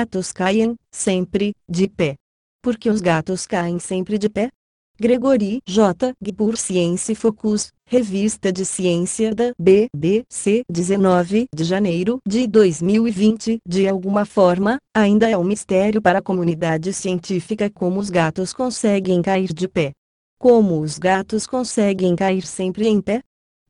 Gatos caem, sempre, de pé. Por que os gatos caem sempre de pé? Gregory J. por Science Focus, Revista de Ciência da BBC 19 de janeiro de 2020. De alguma forma, ainda é um mistério para a comunidade científica como os gatos conseguem cair de pé. Como os gatos conseguem cair sempre em pé?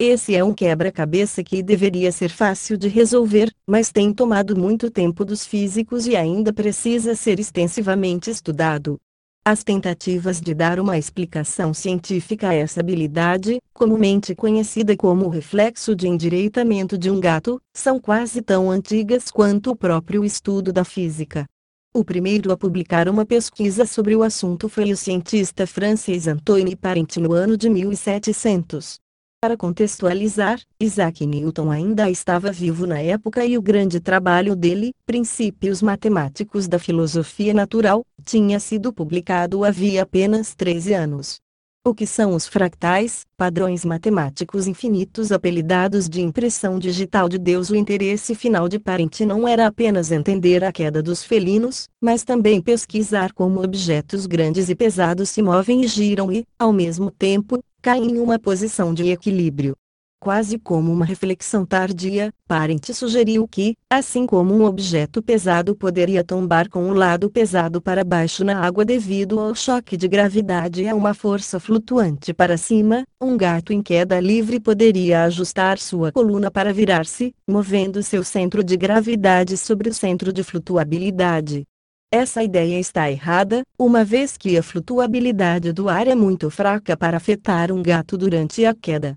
Esse é um quebra-cabeça que deveria ser fácil de resolver, mas tem tomado muito tempo dos físicos e ainda precisa ser extensivamente estudado. As tentativas de dar uma explicação científica a essa habilidade, comumente conhecida como reflexo de endireitamento de um gato, são quase tão antigas quanto o próprio estudo da física. O primeiro a publicar uma pesquisa sobre o assunto foi o cientista francês Antoine Parent no ano de 1700. Para contextualizar, Isaac Newton ainda estava vivo na época e o grande trabalho dele, Princípios Matemáticos da Filosofia Natural, tinha sido publicado havia apenas 13 anos. O que são os fractais, padrões matemáticos infinitos apelidados de impressão digital de Deus? O interesse final de Parent não era apenas entender a queda dos felinos, mas também pesquisar como objetos grandes e pesados se movem e giram e, ao mesmo tempo, caem em uma posição de equilíbrio. Quase como uma reflexão tardia, Parent sugeriu que, assim como um objeto pesado poderia tombar com o lado pesado para baixo na água devido ao choque de gravidade e a uma força flutuante para cima, um gato em queda livre poderia ajustar sua coluna para virar-se, movendo seu centro de gravidade sobre o centro de flutuabilidade. Essa ideia está errada, uma vez que a flutuabilidade do ar é muito fraca para afetar um gato durante a queda.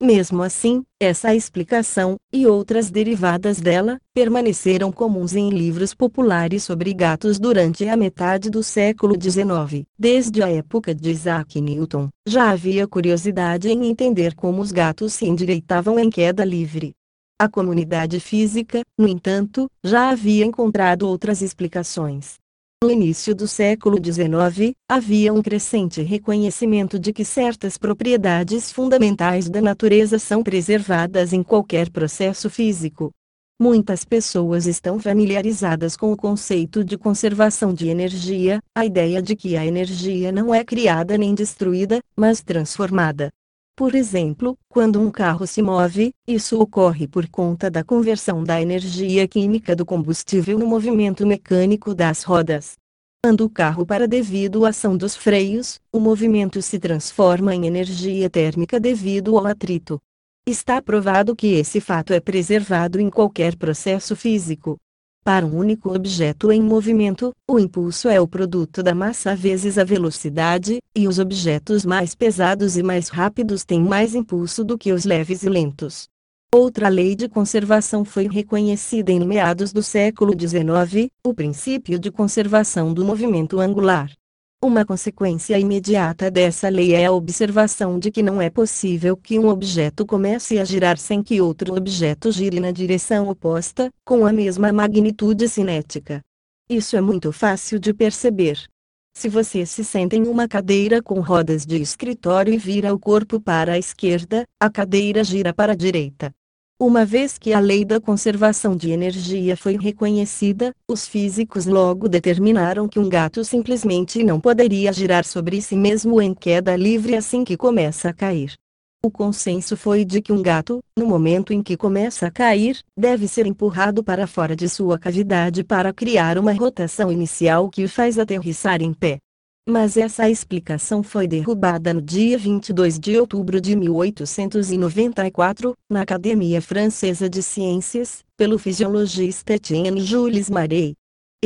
Mesmo assim, essa explicação, e outras derivadas dela, permaneceram comuns em livros populares sobre gatos durante a metade do século XIX. Desde a época de Isaac Newton, já havia curiosidade em entender como os gatos se endireitavam em queda livre. A comunidade física, no entanto, já havia encontrado outras explicações. No início do século XIX, havia um crescente reconhecimento de que certas propriedades fundamentais da natureza são preservadas em qualquer processo físico. Muitas pessoas estão familiarizadas com o conceito de conservação de energia, a ideia de que a energia não é criada nem destruída, mas transformada. Por exemplo, quando um carro se move, isso ocorre por conta da conversão da energia química do combustível no movimento mecânico das rodas. Quando o carro para devido à ação dos freios, o movimento se transforma em energia térmica devido ao atrito. Está provado que esse fato é preservado em qualquer processo físico. Para um único objeto em movimento, o impulso é o produto da massa vezes a velocidade, e os objetos mais pesados e mais rápidos têm mais impulso do que os leves e lentos. Outra lei de conservação foi reconhecida em meados do século XIX, o princípio de conservação do movimento angular. Uma consequência imediata dessa lei é a observação de que não é possível que um objeto comece a girar sem que outro objeto gire na direção oposta, com a mesma magnitude cinética. Isso é muito fácil de perceber. Se você se senta em uma cadeira com rodas de escritório e vira o corpo para a esquerda, a cadeira gira para a direita. Uma vez que a lei da conservação de energia foi reconhecida, os físicos logo determinaram que um gato simplesmente não poderia girar sobre si mesmo em queda livre assim que começa a cair. O consenso foi de que um gato, no momento em que começa a cair, deve ser empurrado para fora de sua cavidade para criar uma rotação inicial que o faz aterrissar em pé. Mas essa explicação foi derrubada no dia 22 de outubro de 1894, na Academia Francesa de Ciências, pelo fisiologista Etienne Jules Marey.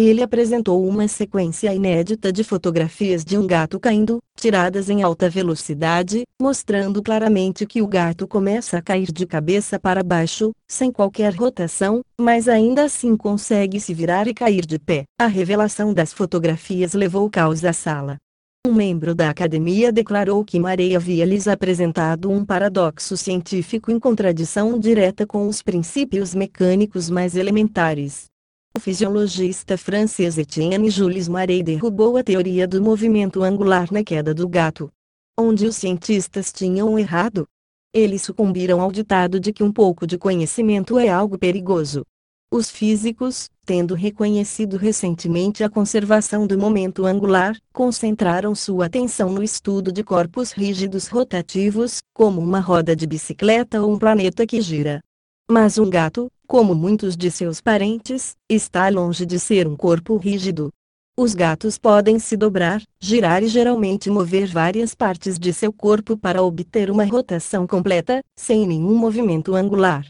Ele apresentou uma sequência inédita de fotografias de um gato caindo, tiradas em alta velocidade, mostrando claramente que o gato começa a cair de cabeça para baixo, sem qualquer rotação, mas ainda assim consegue se virar e cair de pé. A revelação das fotografias levou caos à sala. Um membro da academia declarou que Marey havia lhes apresentado um paradoxo científico em contradição direta com os princípios mecânicos mais elementares. Fisiologista francês Etienne Jules Marey derrubou a teoria do movimento angular na queda do gato. Onde os cientistas tinham errado? Eles sucumbiram ao ditado de que um pouco de conhecimento é algo perigoso. Os físicos, tendo reconhecido recentemente a conservação do momento angular, concentraram sua atenção no estudo de corpos rígidos rotativos, como uma roda de bicicleta ou um planeta que gira. Mas um gato, como muitos de seus parentes, está longe de ser um corpo rígido. Os gatos podem se dobrar, girar e geralmente mover várias partes de seu corpo para obter uma rotação completa, sem nenhum movimento angular.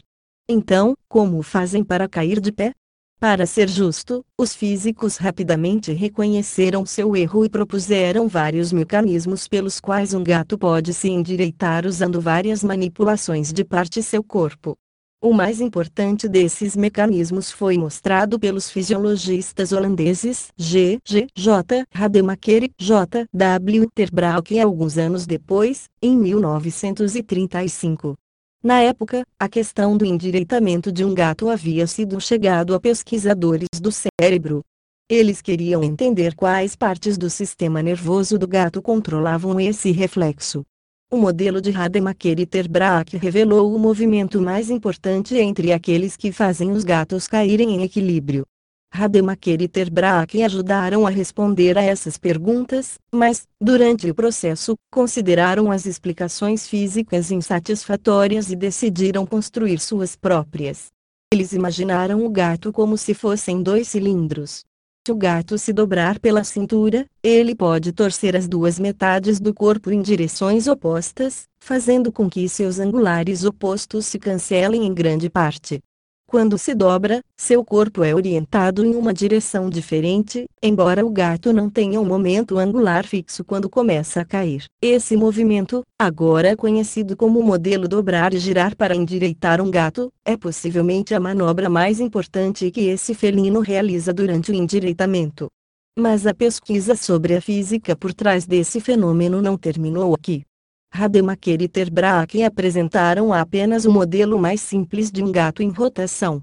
Então, como fazem para cair de pé? Para ser justo, os físicos rapidamente reconheceram seu erro e propuseram vários mecanismos pelos quais um gato pode se endireitar usando várias manipulações de parte seu corpo. O mais importante desses mecanismos foi mostrado pelos fisiologistas holandeses G. G. J. Rademacher e J. W. Terbraak alguns anos depois, em 1935. Na época, a questão do endireitamento de um gato havia sido chegado a pesquisadores do cérebro. Eles queriam entender quais partes do sistema nervoso do gato controlavam esse reflexo. O modelo de Rademacher e Terbraak revelou o movimento mais importante entre aqueles que fazem os gatos caírem em equilíbrio. Rademacher e Terbraak ajudaram a responder a essas perguntas, mas, durante o processo, consideraram as explicações físicas insatisfatórias e decidiram construir suas próprias. Eles imaginaram o gato como se fossem dois cilindros. O gato se dobrar pela cintura, ele pode torcer as duas metades do corpo em direções opostas, fazendo com que seus angulares opostos se cancelem em grande parte. Quando se dobra, seu corpo é orientado em uma direção diferente, embora o gato não tenha um momento angular fixo quando começa a cair. Esse movimento, agora conhecido como modelo dobrar e girar para endireitar um gato, é possivelmente a manobra mais importante que esse felino realiza durante o endireitamento. Mas a pesquisa sobre a física por trás desse fenômeno não terminou aqui. Rademacher e Terbraak apresentaram apenas o modelo mais simples de um gato em rotação.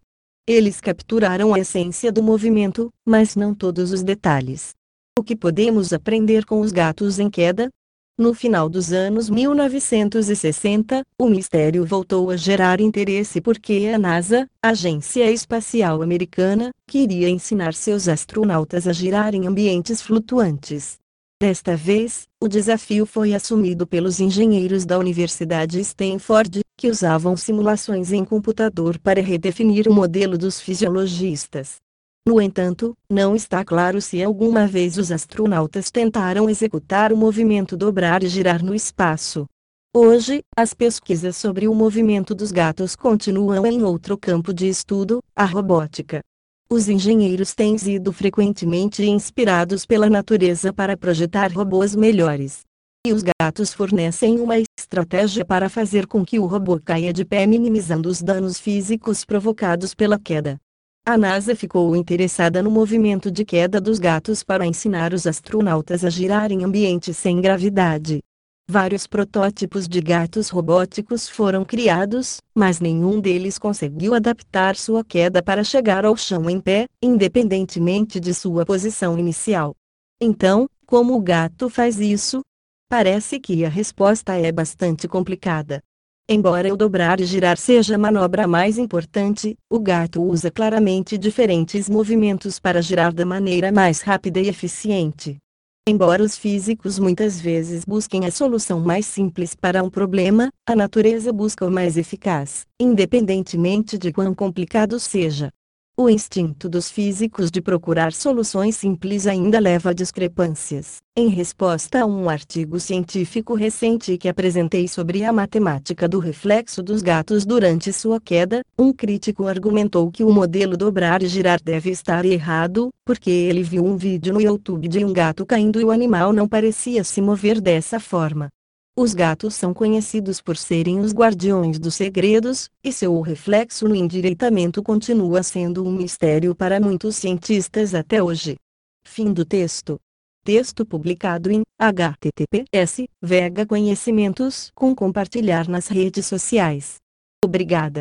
Eles capturaram a essência do movimento, mas não todos os detalhes. O que podemos aprender com os gatos em queda? No final dos anos 1960, o mistério voltou a gerar interesse porque a NASA, Agência Espacial Americana, queria ensinar seus astronautas a girar em ambientes flutuantes. Desta vez, o desafio foi assumido pelos engenheiros da Universidade Stanford, que usavam simulações em computador para redefinir o modelo dos fisiologistas. No entanto, não está claro se alguma vez os astronautas tentaram executar o movimento dobrar e girar no espaço. Hoje, as pesquisas sobre o movimento dos gatos continuam em outro campo de estudo, a robótica. Os engenheiros têm sido frequentemente inspirados pela natureza para projetar robôs melhores. E os gatos fornecem uma estratégia para fazer com que o robô caia de pé minimizando os danos físicos provocados pela queda. A NASA ficou interessada no movimento de queda dos gatos para ensinar os astronautas a girar em ambientes sem gravidade. Vários protótipos de gatos robóticos foram criados, mas nenhum deles conseguiu adaptar sua queda para chegar ao chão em pé, independentemente de sua posição inicial. Então, como o gato faz isso? Parece que a resposta é bastante complicada. Embora o dobrar e girar seja a manobra mais importante, o gato usa claramente diferentes movimentos para girar da maneira mais rápida e eficiente. Embora os físicos muitas vezes busquem a solução mais simples para um problema, a natureza busca o mais eficaz, independentemente de quão complicado seja. O instinto dos físicos de procurar soluções simples ainda leva a discrepâncias. Em resposta a um artigo científico recente que apresentei sobre a matemática do reflexo dos gatos durante sua queda, um crítico argumentou que o modelo dobrar e girar deve estar errado, porque ele viu um vídeo no YouTube de um gato caindo e o animal não parecia se mover dessa forma. Os gatos são conhecidos por serem os guardiões dos segredos, e seu reflexo no endireitamento continua sendo um mistério para muitos cientistas até hoje. Fim do texto. Texto publicado em https Vega Conhecimentos com compartilhar nas redes sociais. Obrigada.